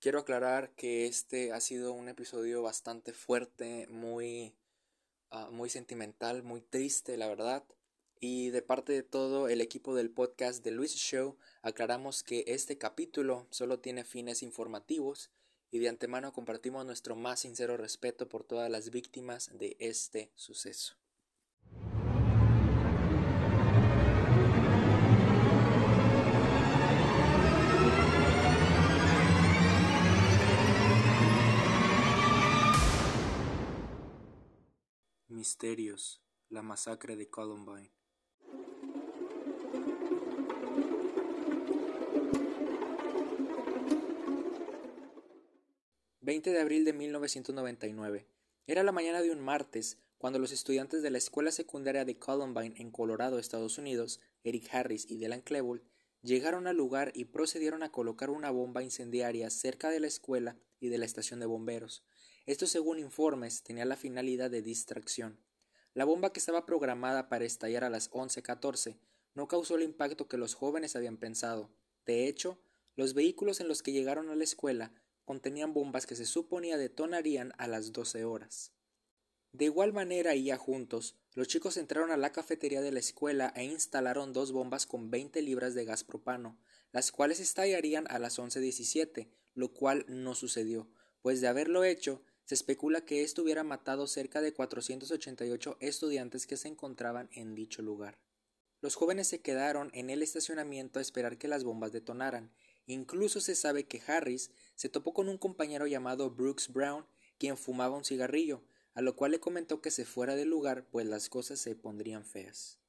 Quiero aclarar que este ha sido un episodio bastante fuerte, muy, uh, muy sentimental, muy triste, la verdad. Y de parte de todo el equipo del podcast de Luis Show, aclaramos que este capítulo solo tiene fines informativos y de antemano compartimos nuestro más sincero respeto por todas las víctimas de este suceso. Misterios, la masacre de Columbine. 20 de abril de 1999. Era la mañana de un martes cuando los estudiantes de la escuela secundaria de Columbine en Colorado, Estados Unidos, Eric Harris y Dylan Klebold, llegaron al lugar y procedieron a colocar una bomba incendiaria cerca de la escuela y de la estación de bomberos. Esto, según informes, tenía la finalidad de distracción. La bomba que estaba programada para estallar a las 11:14 no causó el impacto que los jóvenes habían pensado. De hecho, los vehículos en los que llegaron a la escuela contenían bombas que se suponía detonarían a las 12 horas. De igual manera y ya juntos, los chicos entraron a la cafetería de la escuela e instalaron dos bombas con 20 libras de gas propano, las cuales estallarían a las 11.17, lo cual no sucedió, pues de haberlo hecho, se especula que esto hubiera matado cerca de 488 estudiantes que se encontraban en dicho lugar. Los jóvenes se quedaron en el estacionamiento a esperar que las bombas detonaran. Incluso se sabe que Harris se topó con un compañero llamado Brooks Brown, quien fumaba un cigarrillo, a lo cual le comentó que se fuera del lugar, pues las cosas se pondrían feas.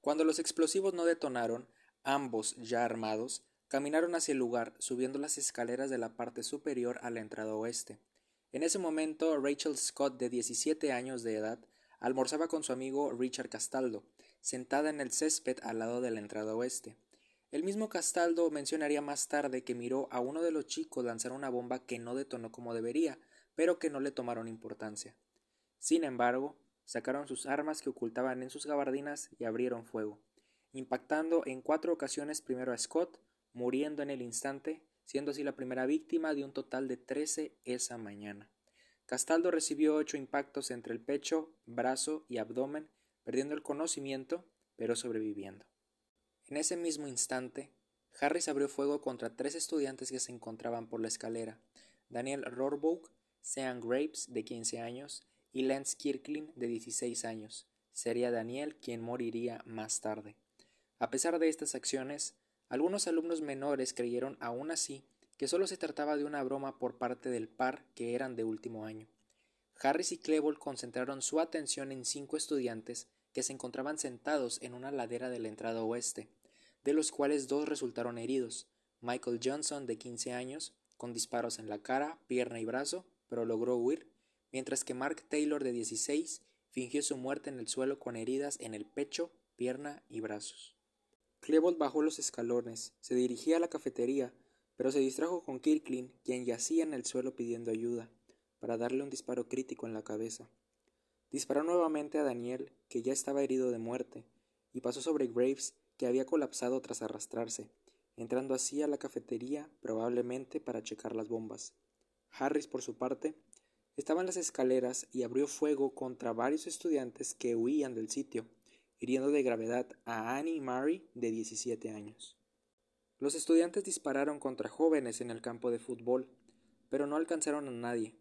Cuando los explosivos no detonaron, ambos, ya armados, caminaron hacia el lugar, subiendo las escaleras de la parte superior a la entrada oeste. En ese momento, Rachel Scott, de 17 años de edad, almorzaba con su amigo Richard Castaldo, sentada en el césped al lado de la entrada oeste. El mismo Castaldo mencionaría más tarde que miró a uno de los chicos lanzar una bomba que no detonó como debería, pero que no le tomaron importancia. Sin embargo, sacaron sus armas que ocultaban en sus gabardinas y abrieron fuego, impactando en cuatro ocasiones primero a Scott, muriendo en el instante, siendo así la primera víctima de un total de trece esa mañana. Castaldo recibió ocho impactos entre el pecho, brazo y abdomen, perdiendo el conocimiento, pero sobreviviendo. En ese mismo instante, Harris abrió fuego contra tres estudiantes que se encontraban por la escalera, Daniel Rohrbock, Sean Graves, de 15 años, y Lance Kirkland, de 16 años. Sería Daniel quien moriría más tarde. A pesar de estas acciones, algunos alumnos menores creyeron aún así que solo se trataba de una broma por parte del par que eran de último año. Harris y Klebold concentraron su atención en cinco estudiantes que se encontraban sentados en una ladera de la entrada oeste, de los cuales dos resultaron heridos, Michael Johnson de 15 años, con disparos en la cara, pierna y brazo, pero logró huir, mientras que Mark Taylor de 16 fingió su muerte en el suelo con heridas en el pecho, pierna y brazos. Klebold bajó los escalones, se dirigía a la cafetería, pero se distrajo con Kirkland, quien yacía en el suelo pidiendo ayuda, para darle un disparo crítico en la cabeza. Disparó nuevamente a Daniel, que ya estaba herido de muerte, y pasó sobre Graves, que había colapsado tras arrastrarse, entrando así a la cafetería probablemente para checar las bombas. Harris, por su parte, estaba en las escaleras y abrió fuego contra varios estudiantes que huían del sitio, hiriendo de gravedad a Annie Murray, de 17 años. Los estudiantes dispararon contra jóvenes en el campo de fútbol, pero no alcanzaron a nadie.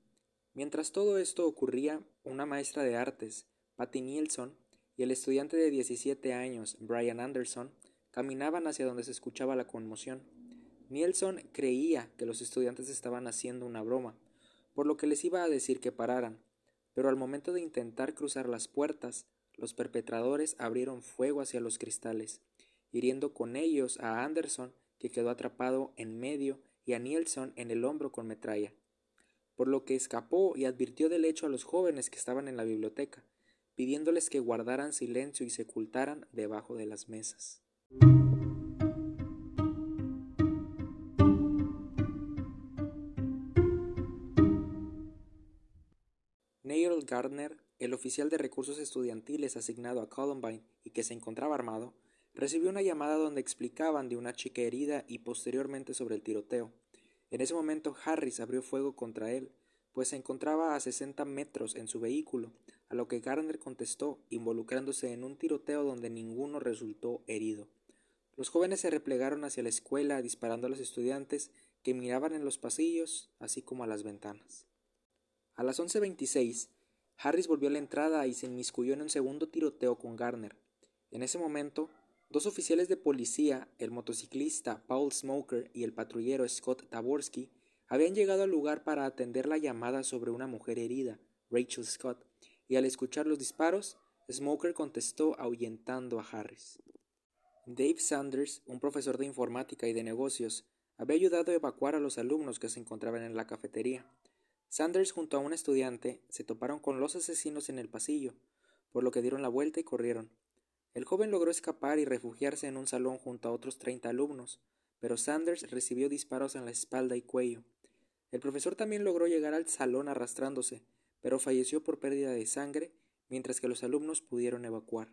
Mientras todo esto ocurría, una maestra de artes, Patty Nielsen, y el estudiante de 17 años, Brian Anderson, caminaban hacia donde se escuchaba la conmoción. Nielsen creía que los estudiantes estaban haciendo una broma, por lo que les iba a decir que pararan, pero al momento de intentar cruzar las puertas, los perpetradores abrieron fuego hacia los cristales, hiriendo con ellos a Anderson, que quedó atrapado en medio, y a Nielsen en el hombro con metralla, por lo que escapó y advirtió del hecho a los jóvenes que estaban en la biblioteca, pidiéndoles que guardaran silencio y se ocultaran debajo de las mesas. Neil Gardner el oficial de recursos estudiantiles asignado a Columbine y que se encontraba armado, recibió una llamada donde explicaban de una chica herida y posteriormente sobre el tiroteo. En ese momento Harris abrió fuego contra él, pues se encontraba a sesenta metros en su vehículo, a lo que Garner contestó, involucrándose en un tiroteo donde ninguno resultó herido. Los jóvenes se replegaron hacia la escuela disparando a los estudiantes que miraban en los pasillos, así como a las ventanas. A las once veintiséis, Harris volvió a la entrada y se inmiscuyó en un segundo tiroteo con Garner. En ese momento, dos oficiales de policía, el motociclista Paul Smoker y el patrullero Scott Taborski, habían llegado al lugar para atender la llamada sobre una mujer herida, Rachel Scott, y al escuchar los disparos, Smoker contestó ahuyentando a Harris. Dave Sanders, un profesor de informática y de negocios, había ayudado a evacuar a los alumnos que se encontraban en la cafetería. Sanders junto a un estudiante se toparon con los asesinos en el pasillo, por lo que dieron la vuelta y corrieron. El joven logró escapar y refugiarse en un salón junto a otros treinta alumnos, pero Sanders recibió disparos en la espalda y cuello. El profesor también logró llegar al salón arrastrándose, pero falleció por pérdida de sangre, mientras que los alumnos pudieron evacuar.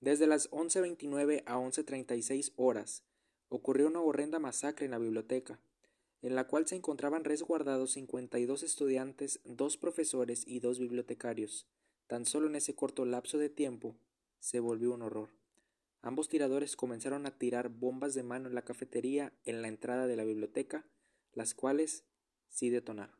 Desde las 11.29 a 11.36 horas ocurrió una horrenda masacre en la biblioteca, en la cual se encontraban resguardados 52 estudiantes, dos profesores y dos bibliotecarios. Tan solo en ese corto lapso de tiempo se volvió un horror. Ambos tiradores comenzaron a tirar bombas de mano en la cafetería en la entrada de la biblioteca, las cuales sí detonaron.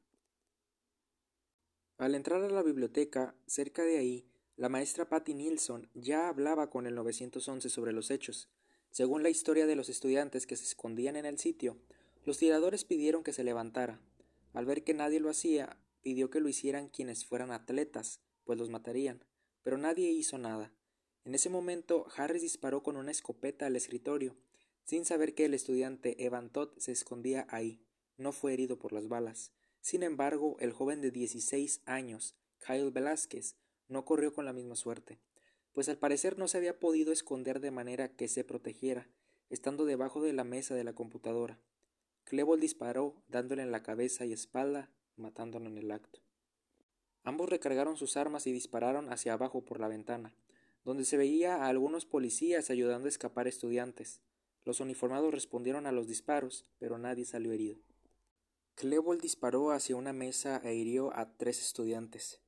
Al entrar a la biblioteca, cerca de ahí, la maestra Patty Nilsson ya hablaba con el 911 sobre los hechos. Según la historia de los estudiantes que se escondían en el sitio, los tiradores pidieron que se levantara. Al ver que nadie lo hacía, pidió que lo hicieran quienes fueran atletas, pues los matarían, pero nadie hizo nada. En ese momento, Harris disparó con una escopeta al escritorio, sin saber que el estudiante Evan Todd se escondía ahí. No fue herido por las balas. Sin embargo, el joven de 16 años, Kyle Velázquez, no corrió con la misma suerte, pues al parecer no se había podido esconder de manera que se protegiera, estando debajo de la mesa de la computadora. Klebold disparó, dándole en la cabeza y espalda, matándolo en el acto. Ambos recargaron sus armas y dispararon hacia abajo por la ventana, donde se veía a algunos policías ayudando a escapar estudiantes. Los uniformados respondieron a los disparos, pero nadie salió herido. Klebold disparó hacia una mesa e hirió a tres estudiantes.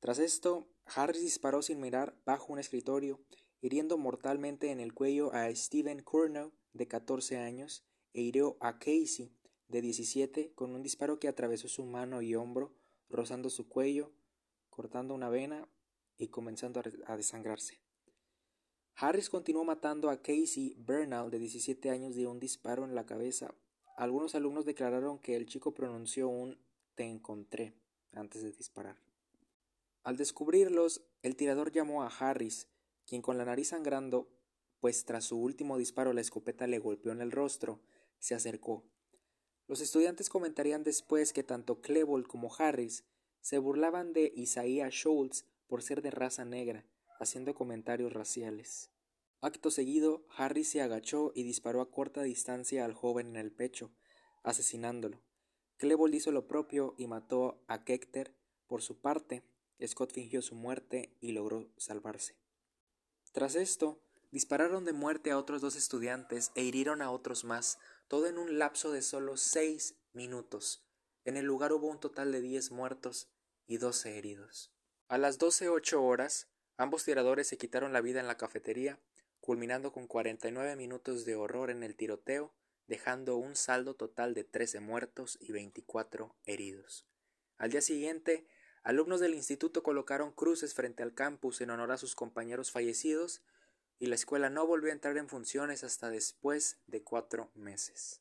Tras esto, Harris disparó sin mirar bajo un escritorio, hiriendo mortalmente en el cuello a Stephen Curnow, de 14 años, e hirió a Casey, de 17, con un disparo que atravesó su mano y hombro, rozando su cuello, cortando una vena y comenzando a desangrarse. Harris continuó matando a Casey Bernal, de 17 años, de un disparo en la cabeza. Algunos alumnos declararon que el chico pronunció un te encontré antes de disparar. Al descubrirlos, el tirador llamó a Harris, quien con la nariz sangrando, pues tras su último disparo la escopeta le golpeó en el rostro, se acercó. Los estudiantes comentarían después que tanto Klebold como Harris se burlaban de Isaiah Schultz por ser de raza negra, haciendo comentarios raciales. Acto seguido, Harris se agachó y disparó a corta distancia al joven en el pecho, asesinándolo. Klebold hizo lo propio y mató a Kechter. Por su parte, Scott fingió su muerte y logró salvarse. Tras esto, dispararon de muerte a otros dos estudiantes e hirieron a otros más, todo en un lapso de solo seis minutos. En el lugar hubo un total de diez muertos y doce heridos. A las doce ocho horas, ambos tiradores se quitaron la vida en la cafetería, culminando con cuarenta y nueve minutos de horror en el tiroteo, dejando un saldo total de trece muertos y veinticuatro heridos. Al día siguiente, Alumnos del instituto colocaron cruces frente al campus en honor a sus compañeros fallecidos y la escuela no volvió a entrar en funciones hasta después de cuatro meses.